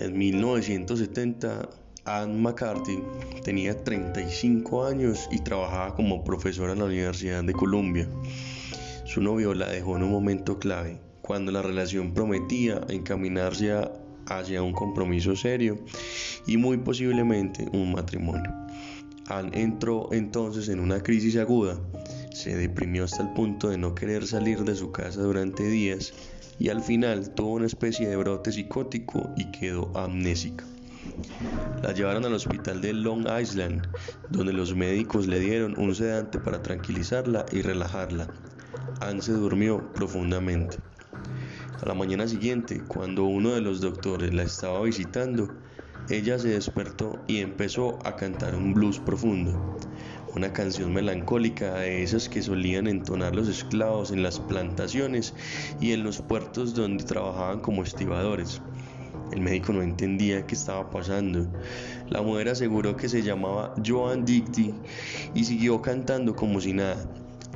En 1970, Anne McCarthy tenía 35 años y trabajaba como profesora en la Universidad de Columbia. Su novio la dejó en un momento clave, cuando la relación prometía encaminarse hacia un compromiso serio y muy posiblemente un matrimonio. Anne entró entonces en una crisis aguda, se deprimió hasta el punto de no querer salir de su casa durante días y al final tuvo una especie de brote psicótico y quedó amnésica. La llevaron al hospital de Long Island, donde los médicos le dieron un sedante para tranquilizarla y relajarla. Anne se durmió profundamente. A la mañana siguiente, cuando uno de los doctores la estaba visitando, ella se despertó y empezó a cantar un blues profundo una canción melancólica de esas que solían entonar los esclavos en las plantaciones y en los puertos donde trabajaban como estibadores. El médico no entendía qué estaba pasando. La mujer aseguró que se llamaba Joan Dicty y siguió cantando como si nada.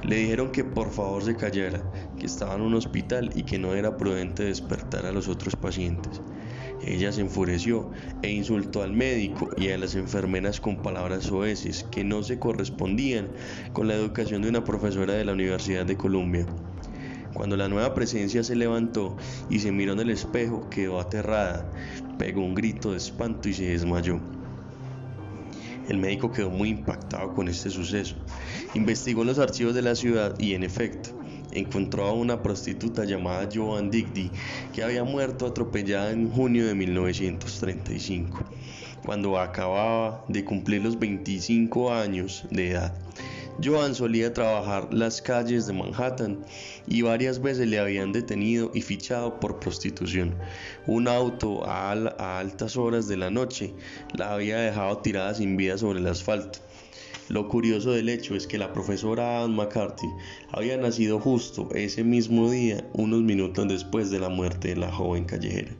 Le dijeron que por favor se callara, que estaba en un hospital y que no era prudente despertar a los otros pacientes. Ella se enfureció e insultó al médico y a las enfermeras con palabras soeces que no se correspondían con la educación de una profesora de la Universidad de Columbia. Cuando la nueva presencia se levantó y se miró en el espejo, quedó aterrada, pegó un grito de espanto y se desmayó. El médico quedó muy impactado con este suceso. Investigó en los archivos de la ciudad y en efecto, encontró a una prostituta llamada Joan Digby que había muerto atropellada en junio de 1935, cuando acababa de cumplir los 25 años de edad. Joan solía trabajar las calles de Manhattan y varias veces le habían detenido y fichado por prostitución. Un auto a, a altas horas de la noche la había dejado tirada sin vida sobre el asfalto. Lo curioso del hecho es que la profesora Anne McCarthy había nacido justo ese mismo día, unos minutos después de la muerte de la joven callejera.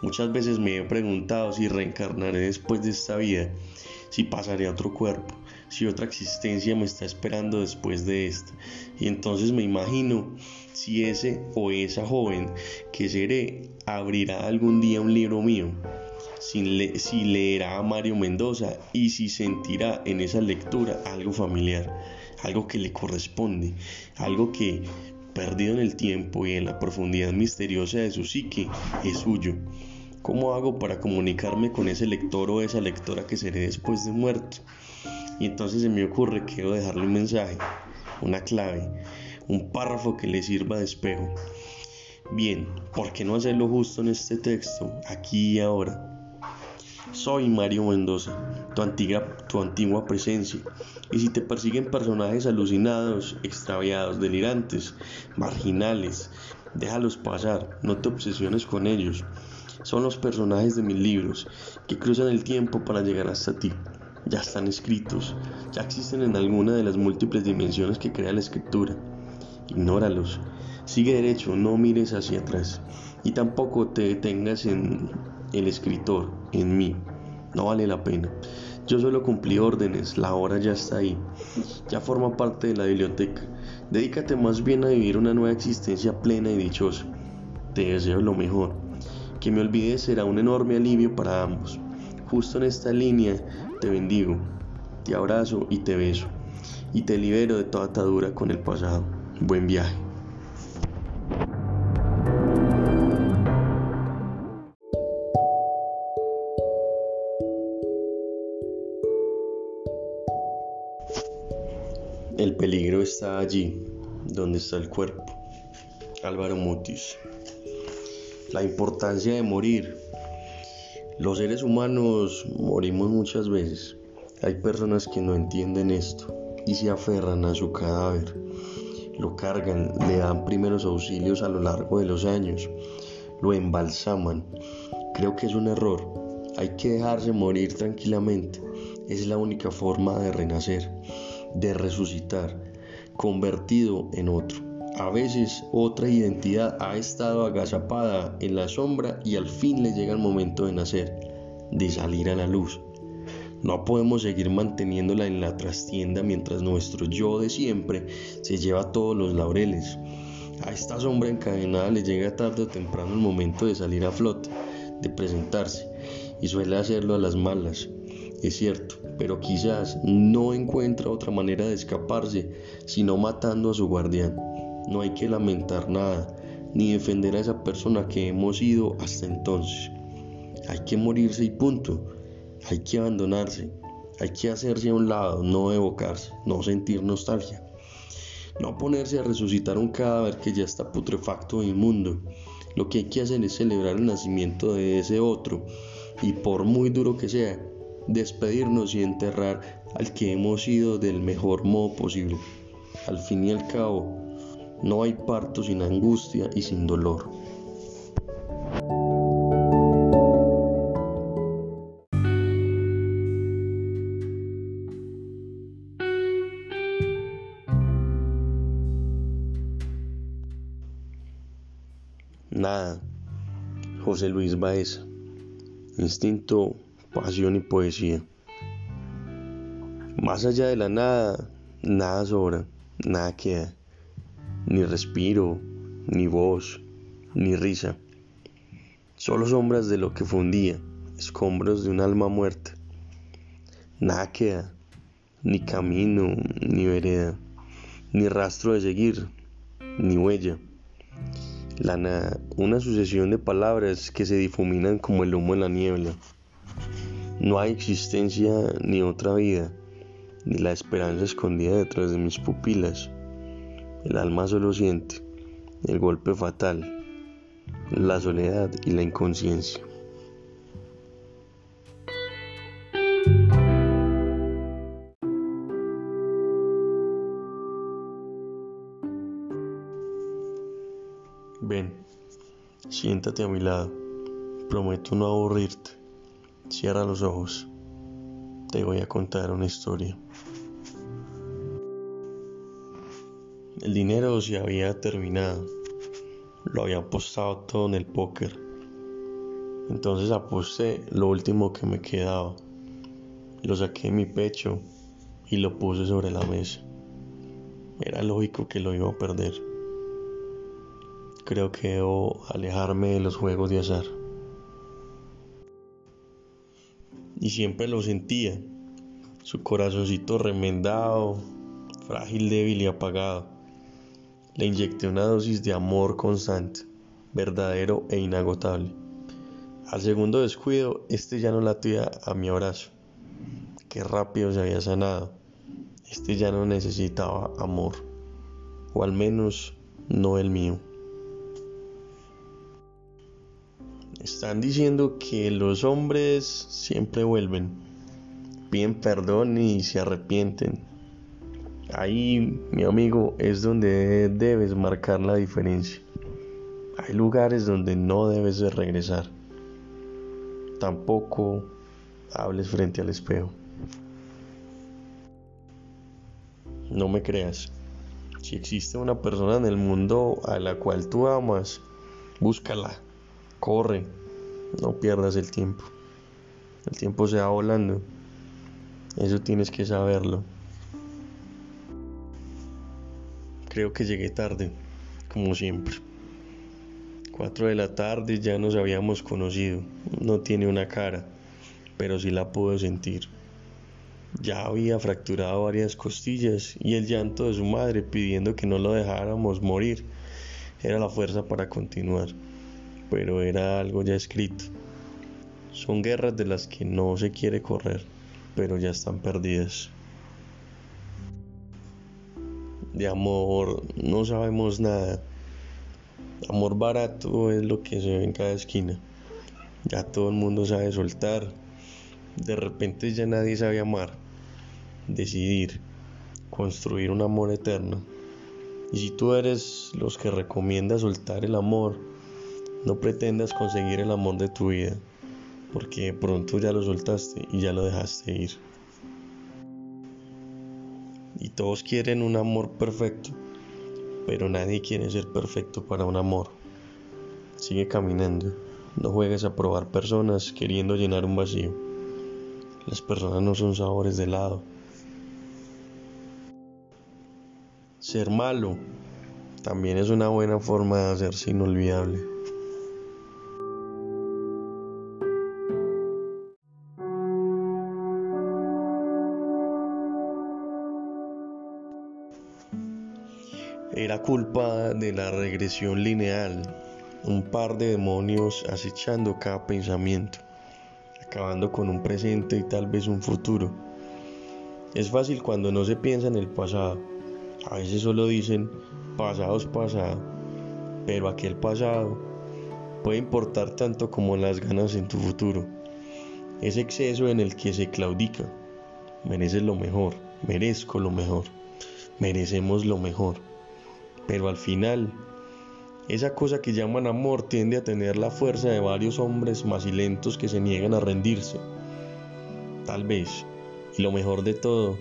Muchas veces me he preguntado si reencarnaré después de esta vida, si pasaré a otro cuerpo, si otra existencia me está esperando después de esta. Y entonces me imagino si ese o esa joven que seré abrirá algún día un libro mío si, leerá a Mario Mendoza y si sentirá en esa lectura algo familiar, algo que le corresponde, algo que, perdido en el tiempo y en la profundidad misteriosa de su psique, es suyo. ¿Cómo hago para comunicarme con ese lector o esa lectora que seré después de muerto? Y entonces se me ocurre que debo dejarle un mensaje, una clave, un párrafo que le sirva de espejo. Bien, ¿por qué no hacerlo justo en este texto, aquí y ahora? Soy Mario Mendoza, tu antigua, tu antigua presencia, y si te persiguen personajes alucinados, extraviados, delirantes, marginales, déjalos pasar, no te obsesiones con ellos. Son los personajes de mis libros que cruzan el tiempo para llegar hasta ti. Ya están escritos, ya existen en alguna de las múltiples dimensiones que crea la escritura. Ignóralos, sigue derecho, no mires hacia atrás y tampoco te detengas en el escritor, en mí. No vale la pena. Yo solo cumplí órdenes, la hora ya está ahí. Ya forma parte de la biblioteca. Dedícate más bien a vivir una nueva existencia plena y dichosa. Te deseo lo mejor. Que me olvides será un enorme alivio para ambos. Justo en esta línea te bendigo, te abrazo y te beso. Y te libero de toda atadura con el pasado. Buen viaje. El peligro está allí, donde está el cuerpo. Álvaro Mutis. La importancia de morir. Los seres humanos morimos muchas veces. Hay personas que no entienden esto y se aferran a su cadáver. Lo cargan, le dan primeros auxilios a lo largo de los años, lo embalsaman. Creo que es un error. Hay que dejarse morir tranquilamente. Es la única forma de renacer de resucitar, convertido en otro. A veces otra identidad ha estado agazapada en la sombra y al fin le llega el momento de nacer, de salir a la luz. No podemos seguir manteniéndola en la trastienda mientras nuestro yo de siempre se lleva todos los laureles. A esta sombra encadenada le llega tarde o temprano el momento de salir a flote, de presentarse y suele hacerlo a las malas. Es cierto, pero quizás no encuentra otra manera de escaparse sino matando a su guardián. No hay que lamentar nada, ni defender a esa persona que hemos sido hasta entonces. Hay que morirse y punto. Hay que abandonarse. Hay que hacerse a un lado, no evocarse, no sentir nostalgia. No ponerse a resucitar un cadáver que ya está putrefacto e inmundo. Lo que hay que hacer es celebrar el nacimiento de ese otro y por muy duro que sea, despedirnos y enterrar al que hemos sido del mejor modo posible. Al fin y al cabo, no hay parto sin angustia y sin dolor. Nada. José Luis Baeza. Instinto, pasión y poesía. Más allá de la nada, nada sobra, nada queda. Ni respiro, ni voz, ni risa. Solo sombras de lo que fundía, escombros de un alma muerta. Nada queda, ni camino, ni vereda, ni rastro de seguir, ni huella. La nada, una sucesión de palabras que se difuminan como el humo en la niebla. No hay existencia ni otra vida, ni la esperanza escondida detrás de mis pupilas. El alma solo siente el golpe fatal, la soledad y la inconsciencia. Ven, siéntate a mi lado. Prometo no aburrirte. Cierra los ojos. Te voy a contar una historia. El dinero se había terminado. Lo había apostado todo en el póker. Entonces aposté lo último que me quedaba. Lo saqué de mi pecho y lo puse sobre la mesa. Era lógico que lo iba a perder creo que debo alejarme de los juegos de azar. Y siempre lo sentía, su corazoncito remendado, frágil, débil y apagado. Le inyecté una dosis de amor constante, verdadero e inagotable. Al segundo descuido, este ya no latía a mi abrazo. Qué rápido se había sanado. Este ya no necesitaba amor, o al menos no el mío. Están diciendo que los hombres siempre vuelven, piden perdón y se arrepienten. Ahí, mi amigo, es donde debes marcar la diferencia. Hay lugares donde no debes de regresar. Tampoco hables frente al espejo. No me creas. Si existe una persona en el mundo a la cual tú amas, búscala. Corre, no pierdas el tiempo. El tiempo se va volando. Eso tienes que saberlo. Creo que llegué tarde, como siempre. Cuatro de la tarde ya nos habíamos conocido. No tiene una cara, pero sí la puedo sentir. Ya había fracturado varias costillas y el llanto de su madre pidiendo que no lo dejáramos morir era la fuerza para continuar pero era algo ya escrito. Son guerras de las que no se quiere correr, pero ya están perdidas. De amor no sabemos nada. Amor barato es lo que se ve en cada esquina. Ya todo el mundo sabe soltar. De repente ya nadie sabe amar, decidir, construir un amor eterno. Y si tú eres los que recomienda soltar el amor, no pretendas conseguir el amor de tu vida, porque pronto ya lo soltaste y ya lo dejaste ir. Y todos quieren un amor perfecto, pero nadie quiere ser perfecto para un amor. Sigue caminando, no juegues a probar personas queriendo llenar un vacío. Las personas no son sabores de helado. Ser malo también es una buena forma de hacerse inolvidable. Era culpa de la regresión lineal, un par de demonios acechando cada pensamiento, acabando con un presente y tal vez un futuro. Es fácil cuando no se piensa en el pasado. A veces solo dicen pasado es pasado, pero aquel pasado puede importar tanto como las ganas en tu futuro. Es exceso en el que se claudica. Mereces lo mejor, merezco lo mejor, merecemos lo mejor. Pero al final, esa cosa que llaman amor tiende a tener la fuerza de varios hombres macilentos que se niegan a rendirse. Tal vez, y lo mejor de todo,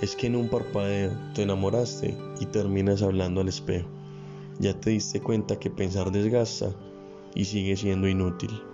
es que en un parpadeo te enamoraste y terminas hablando al espejo. Ya te diste cuenta que pensar desgasta y sigue siendo inútil.